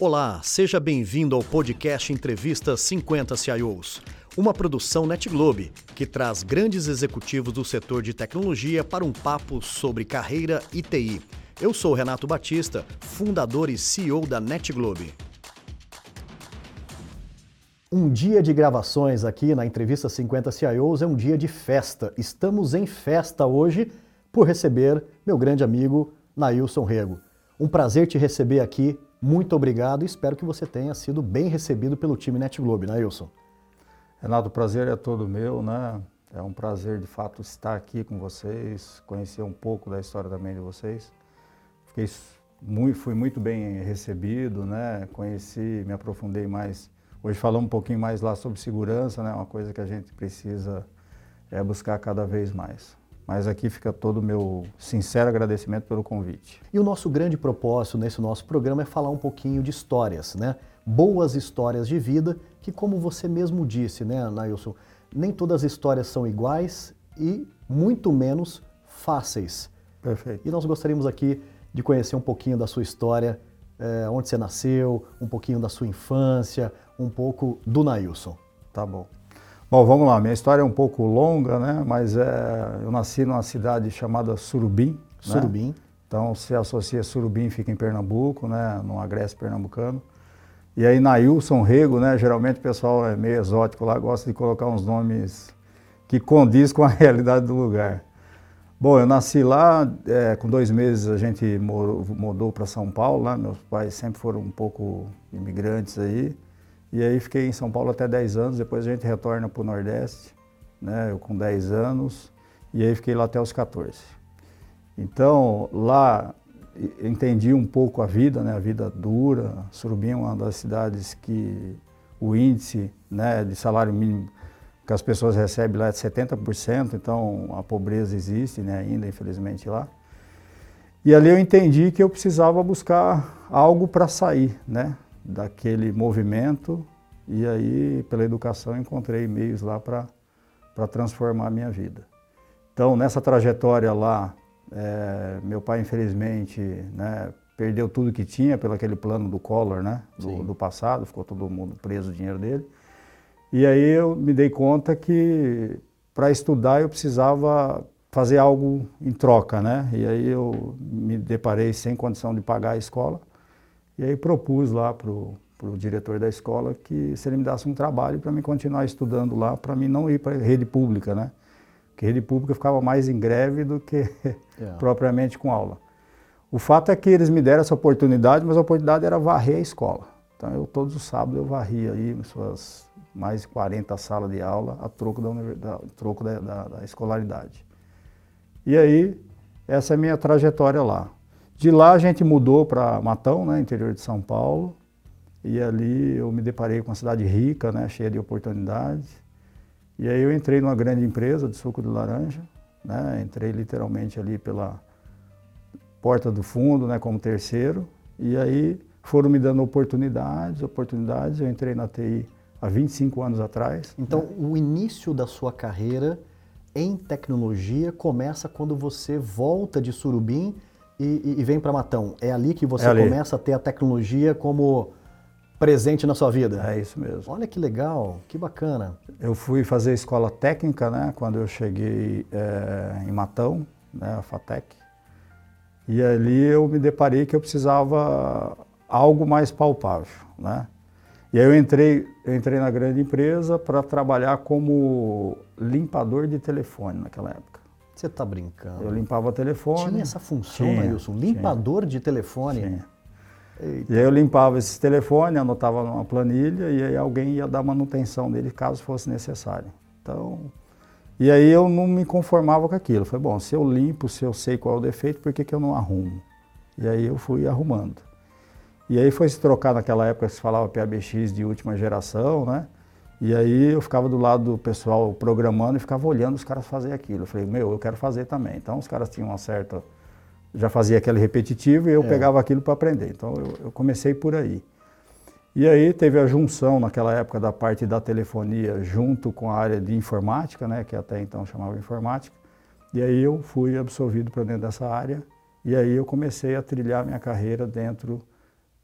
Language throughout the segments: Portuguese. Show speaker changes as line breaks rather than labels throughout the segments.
Olá, seja bem-vindo ao podcast Entrevista 50 CIOs, uma produção NetGlobe que traz grandes executivos do setor de tecnologia para um papo sobre carreira e TI. Eu sou Renato Batista, fundador e CEO da NetGlobe. Um dia de gravações aqui na Entrevista 50 CIOs é um dia de festa. Estamos em festa hoje por receber meu grande amigo Nailson Rego. Um prazer te receber aqui muito obrigado e espero que você tenha sido bem recebido pelo time NetGlobe, né, Wilson?
Renato, o prazer é todo meu, né? É um prazer, de fato, estar aqui com vocês, conhecer um pouco da história também de vocês. Fiquei muito, fui muito bem recebido, né? Conheci, me aprofundei mais. Hoje falamos um pouquinho mais lá sobre segurança, né? Uma coisa que a gente precisa é buscar cada vez mais. Mas aqui fica todo o meu sincero agradecimento pelo convite.
E o nosso grande propósito nesse nosso programa é falar um pouquinho de histórias, né? Boas histórias de vida, que como você mesmo disse, né, Nailson, nem todas as histórias são iguais e muito menos fáceis.
Perfeito.
E nós gostaríamos aqui de conhecer um pouquinho da sua história, é, onde você nasceu, um pouquinho da sua infância, um pouco do Nailson.
Tá bom. Bom, vamos lá. Minha história é um pouco longa, né? Mas é, eu nasci numa cidade chamada Surubim. Né?
Surubim. Né?
Então se associa Surubim, fica em Pernambuco, né? No Agreste pernambucano. E aí Nailson Rego, né? Geralmente o pessoal é meio exótico lá, gosta de colocar uns nomes que condiz com a realidade do lugar. Bom, eu nasci lá, é, com dois meses a gente mudou para São Paulo, lá. meus pais sempre foram um pouco imigrantes aí. E aí fiquei em São Paulo até 10 anos, depois a gente retorna para o Nordeste, né, eu com 10 anos, e aí fiquei lá até os 14. Então, lá entendi um pouco a vida, né, a vida dura. Surubim é uma das cidades que o índice né, de salário mínimo que as pessoas recebem lá é de 70%, então a pobreza existe né, ainda, infelizmente, lá. E ali eu entendi que eu precisava buscar algo para sair, né? Daquele movimento e aí, pela educação, encontrei meios lá para transformar a minha vida. Então, nessa trajetória lá, é, meu pai, infelizmente, né, perdeu tudo que tinha pelo aquele plano do Collor, né, do, do, passado, ficou todo mundo preso o dinheiro dele. E aí eu me dei conta que para estudar eu precisava fazer algo em troca, né? E aí eu me deparei sem condição de pagar a escola e aí propus lá para o diretor da escola que se ele me desse um trabalho para mim continuar estudando lá, para mim não ir para a rede pública, né? Porque rede pública ficava mais em greve do que yeah. É. propriamente com aula. O fato é que eles me deram essa oportunidade, mas a oportunidade era varrer a escola. Então eu todos os sábados eu varria aí suas mais de 40 salas de aula a troco da, da troco da, da, da escolaridade. E aí, essa é a minha trajetória lá. De lá a gente mudou para Matão, né, interior de São Paulo, e ali eu me deparei com uma cidade rica, né, cheia de oportunidades. E aí eu entrei numa grande empresa de suco de laranja, né, entrei literalmente ali pela porta do fundo, né, como terceiro, e aí foram me dando oportunidades, oportunidades. Eu entrei na TI há 25 anos atrás.
Então, né? o início da sua carreira em tecnologia começa quando você volta de Surubim e, e vem para Matão. É ali que você é começa a ter a tecnologia como presente na sua vida.
É isso mesmo.
Olha que legal, que bacana.
Eu fui fazer escola técnica, né, quando eu cheguei é, em Matão, né, a FATEC. E ali eu me deparei que eu precisava algo mais palpável, né? E aí eu entrei, eu entrei na grande empresa para trabalhar como limpador de telefone naquela época.
Você está brincando?
Eu limpava o telefone.
Tinha essa função, tinha, Wilson? Limpador tinha. de telefone?
Tinha. Eita. E aí eu limpava esse telefone, anotava numa planilha e aí alguém ia dar manutenção dele caso fosse necessário. Então, e aí eu não me conformava com aquilo. Falei, bom, se eu limpo, se eu sei qual é o defeito, por que, que eu não arrumo? E aí eu fui arrumando. E aí foi se trocar naquela época, se falava PABX de última geração, né? E aí eu ficava do lado do pessoal programando e ficava olhando os caras fazer aquilo. Eu falei, meu, eu quero fazer também. Então os caras tinham uma certa. Já fazia aquele repetitivo e eu é. pegava aquilo para aprender. Então eu, eu, comecei por aí. E aí teve a junção naquela época da parte da telefonia junto com a área de informática, né, que até então chamava informática. E aí eu fui absorvido para dentro dessa área. E aí eu comecei a trilhar minha carreira dentro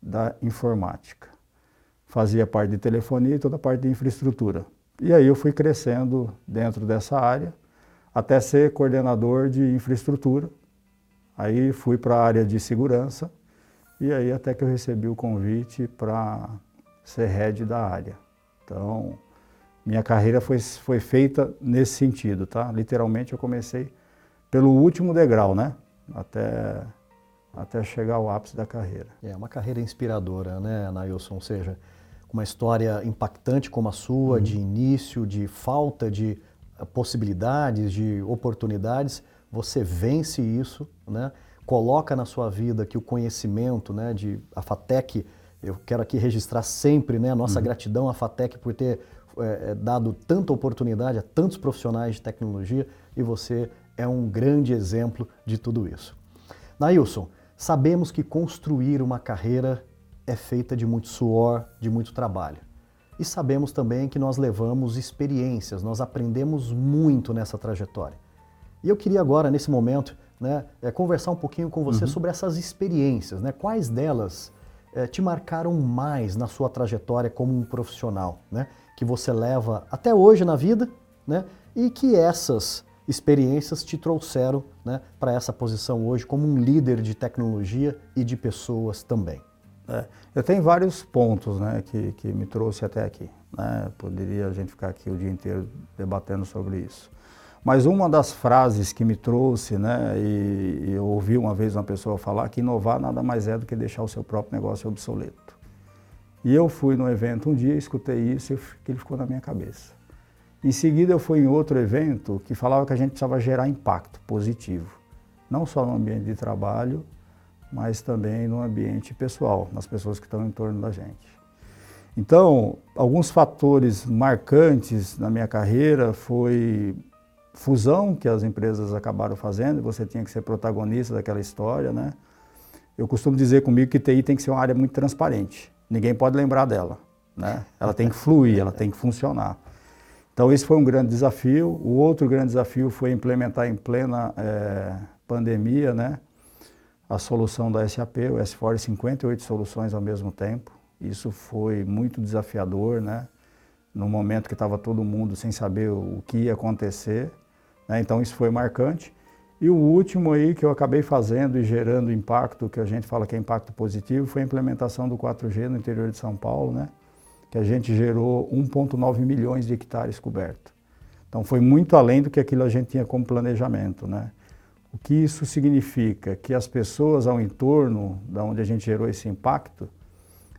da informática. Fazia parte de telefonia e toda a parte de infraestrutura. E aí eu fui crescendo dentro dessa área até ser coordenador de infraestrutura. Aí fui para a área de segurança e aí até que eu recebi o convite para ser head da área. Então, minha carreira foi, foi feita nesse sentido, tá? Literalmente eu comecei pelo último degrau, né? Até, até chegar ao ápice da carreira.
É uma carreira inspiradora, né, Nailson? Ou seja, uma história impactante como a sua, uhum. de início, de falta de eh, possibilidades, de oportunidades, você vence isso, né? coloca na sua vida que o conhecimento né, de a FATEC, eu quero aqui registrar sempre né, a nossa uhum. gratidão à FATEC por ter é, dado tanta oportunidade a tantos profissionais de tecnologia e você é um grande exemplo de tudo isso. Nailson, sabemos que construir uma carreira é feita de muito suor, de muito trabalho. E sabemos também que nós levamos experiências, nós aprendemos muito nessa trajetória. E eu queria agora, nesse momento, né, é, conversar um pouquinho com você uhum. sobre essas experiências. Né? Quais delas é, te marcaram mais na sua trajetória como um profissional, né? que você leva até hoje na vida né? e que essas experiências te trouxeram né, para essa posição hoje como um líder de tecnologia e de pessoas também?
É, eu tenho vários pontos né, que, que me trouxe até aqui. Né? Poderia a gente ficar aqui o dia inteiro debatendo sobre isso. Mas uma das frases que me trouxe, né, e, e eu ouvi uma vez uma pessoa falar que inovar nada mais é do que deixar o seu próprio negócio obsoleto. E eu fui no evento um dia, escutei isso e aquilo ficou na minha cabeça. Em seguida eu fui em outro evento que falava que a gente precisava gerar impacto positivo, não só no ambiente de trabalho, mas também no ambiente pessoal, nas pessoas que estão em torno da gente. Então, alguns fatores marcantes na minha carreira foi fusão que as empresas acabaram fazendo, você tinha que ser protagonista daquela história, né? Eu costumo dizer comigo que TI tem que ser uma área muito transparente. Ninguém pode lembrar dela, né? Ela tem que fluir, ela tem que funcionar. Então, esse foi um grande desafio. O outro grande desafio foi implementar em plena é, pandemia, né? A solução da SAP, o S4 58 soluções ao mesmo tempo. Isso foi muito desafiador, né? No momento que estava todo mundo sem saber o que ia acontecer, né? Então isso foi marcante. E o último aí que eu acabei fazendo e gerando impacto, que a gente fala que é impacto positivo, foi a implementação do 4G no interior de São Paulo, né? Que a gente gerou 1,9 milhões de hectares cobertos. Então foi muito além do que aquilo a gente tinha como planejamento, né? O que isso significa? Que as pessoas ao entorno da onde a gente gerou esse impacto,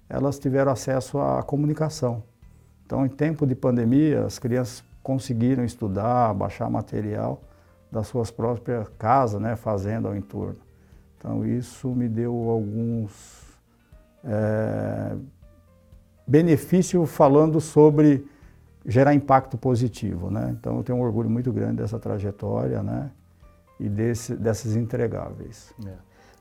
elas tiveram acesso à comunicação. Então, em tempo de pandemia, as crianças conseguiram estudar, baixar material das suas próprias casas, né, fazendo ao entorno. Então, isso me deu alguns é, benefícios falando sobre gerar impacto positivo. Né? Então, eu tenho um orgulho muito grande dessa trajetória, né? E desse, dessas entregáveis. É.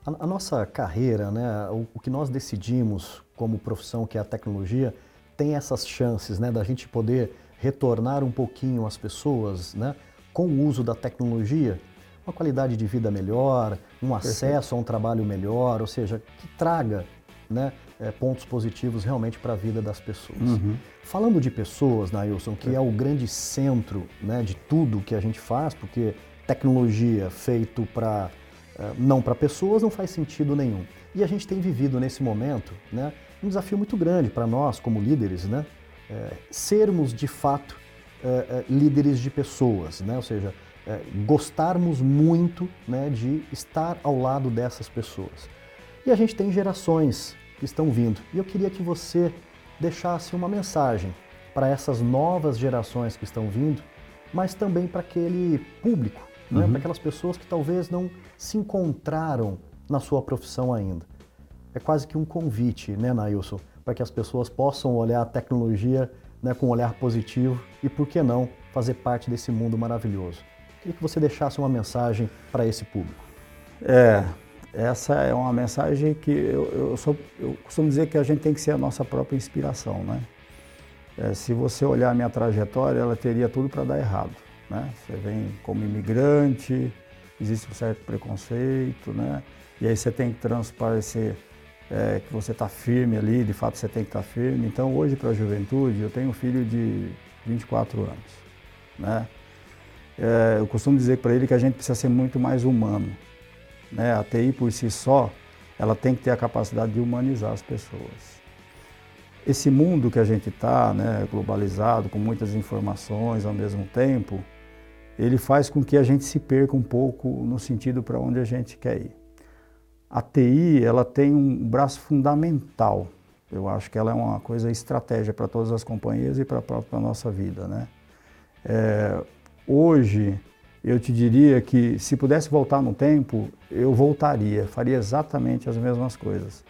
A, a, nossa carreira, né, o, o, que nós decidimos como profissão, que é a tecnologia, tem essas chances né, da gente poder retornar um pouquinho às pessoas né, com o uso da tecnologia, uma qualidade de vida melhor, um Perfeito. acesso a um trabalho melhor, ou seja, que traga né, é, pontos positivos realmente para a vida das pessoas. Uhum. Falando de pessoas, Nailson, que é o grande centro né, de tudo que a gente faz, porque tecnologia feito para eh, não para pessoas não faz sentido nenhum. E a gente tem vivido nesse momento né, um desafio muito grande para nós como líderes, né, é, sermos de fato é, é, líderes de pessoas, né, ou seja, gostarmos muito né, de estar ao lado dessas pessoas. E a gente tem gerações que estão vindo. E eu queria que você deixasse uma mensagem para essas novas gerações que estão vindo, mas também para aquele público né? uhum. para aquelas pessoas que talvez não se encontraram na sua profissão ainda. É quase que um convite, né, Nailson, para que as pessoas possam olhar a tecnologia né, com um olhar positivo e, por que não, fazer parte desse mundo maravilhoso. Queria que você deixasse uma mensagem para esse público.
É, essa é uma mensagem que eu, eu, sou, eu costumo dizer que a gente tem que ser a nossa própria inspiração, né? É, se você olhar a minha trajetória, ela teria tudo para dar errado. Né? Você vem como imigrante, existe um certo preconceito, né? E aí você tem que transparecer é, que você está firme ali, de fato você tem que estar tá firme. Então hoje para a juventude, eu tenho um filho de 24 anos. Né? É, eu costumo dizer para ele que a gente precisa ser muito mais humano. Né? A TI por si só, ela tem que ter a capacidade de humanizar as pessoas. Esse mundo que a gente está, né, globalizado, com muitas informações ao mesmo tempo, ele faz com que a gente se perca um pouco no sentido para onde a gente quer ir. A TI, ela tem um braço fundamental. Eu acho que ela é uma coisa estratégia para todas as companhias e para a própria nossa vida, né? É, hoje, eu te diria que se pudesse voltar no tempo, eu voltaria, faria exatamente as mesmas coisas.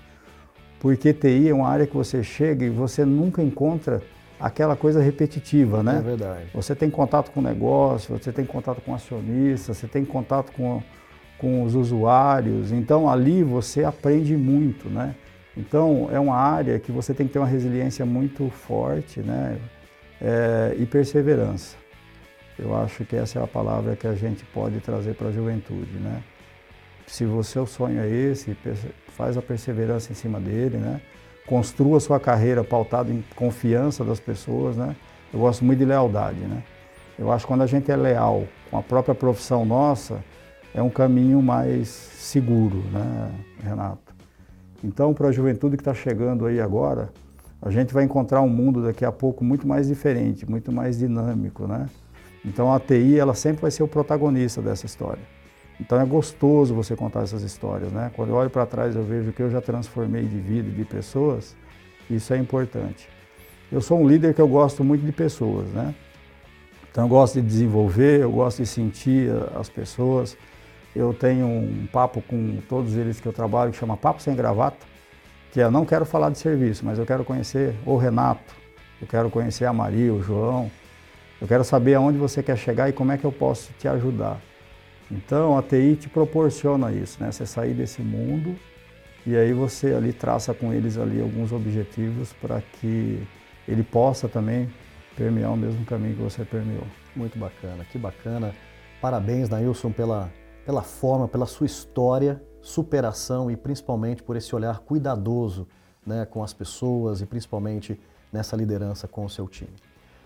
Porque TI é uma área que você chega e você nunca encontra aquela coisa repetitiva, né?
É verdade.
Você tem contato com o negócio, você tem contato com acionistas, você tem contato com, com os usuários, então ali você aprende muito, né? Então é uma área que você tem que ter uma resiliência muito forte, né? É, e perseverança. Eu acho que essa é a palavra que a gente pode trazer para a juventude, né? Se o seu sonho é esse, faz a perseverança em cima dele, né? Construa sua carreira pautada em confiança das pessoas, né? Eu gosto muito de lealdade, né? Eu acho que quando a gente é leal com a própria profissão nossa, é um caminho mais seguro, né, Renato? Então, para a juventude que está chegando aí agora, a gente vai encontrar um mundo daqui a pouco muito mais diferente, muito mais dinâmico, né? Então, a TI, ela sempre vai ser o protagonista dessa história. Então é gostoso você contar essas histórias, né? Quando eu olho para trás eu vejo que eu já transformei de vida e de pessoas, isso é importante. Eu sou um líder que eu gosto muito de pessoas, né? Então eu gosto de desenvolver, eu gosto de sentir as pessoas. Eu tenho um papo com todos eles que eu trabalho que chama Papo Sem Gravata, que é não quero falar de serviço, mas eu quero conhecer o Renato, eu quero conhecer a Maria, o João, eu quero saber aonde você quer chegar e como é que eu posso te ajudar. Então a TI te proporciona isso, né? Você sair desse mundo e aí você ali traça com eles ali alguns objetivos para que ele possa também permear o mesmo caminho que você permeou.
Muito bacana, que bacana. Parabéns, Nailson, pela, pela forma, pela sua história, superação e principalmente por esse olhar cuidadoso né, com as pessoas e principalmente nessa liderança com o seu time.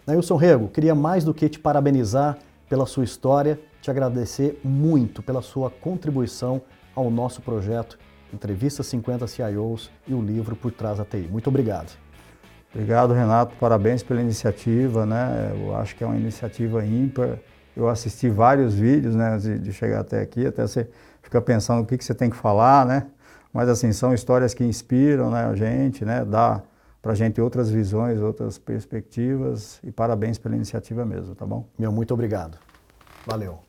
Nailson Rego, queria mais do que te parabenizar pela sua história, te agradecer muito pela sua contribuição ao nosso projeto Entrevista 50 CIOs e o livro Por Trás da TI. Muito obrigado.
Obrigado, Renato. Parabéns pela iniciativa, né? Eu acho que é uma iniciativa ímpar. Eu assisti vários vídeos, né, de chegar até aqui, até você fica pensando o que, que você tem que falar, né? Mas assim, são histórias que inspiram né, a gente, né? Dá para a gente outras visões, outras perspectivas e parabéns pela iniciativa mesmo, tá bom?
Meu, muito obrigado. Valeu.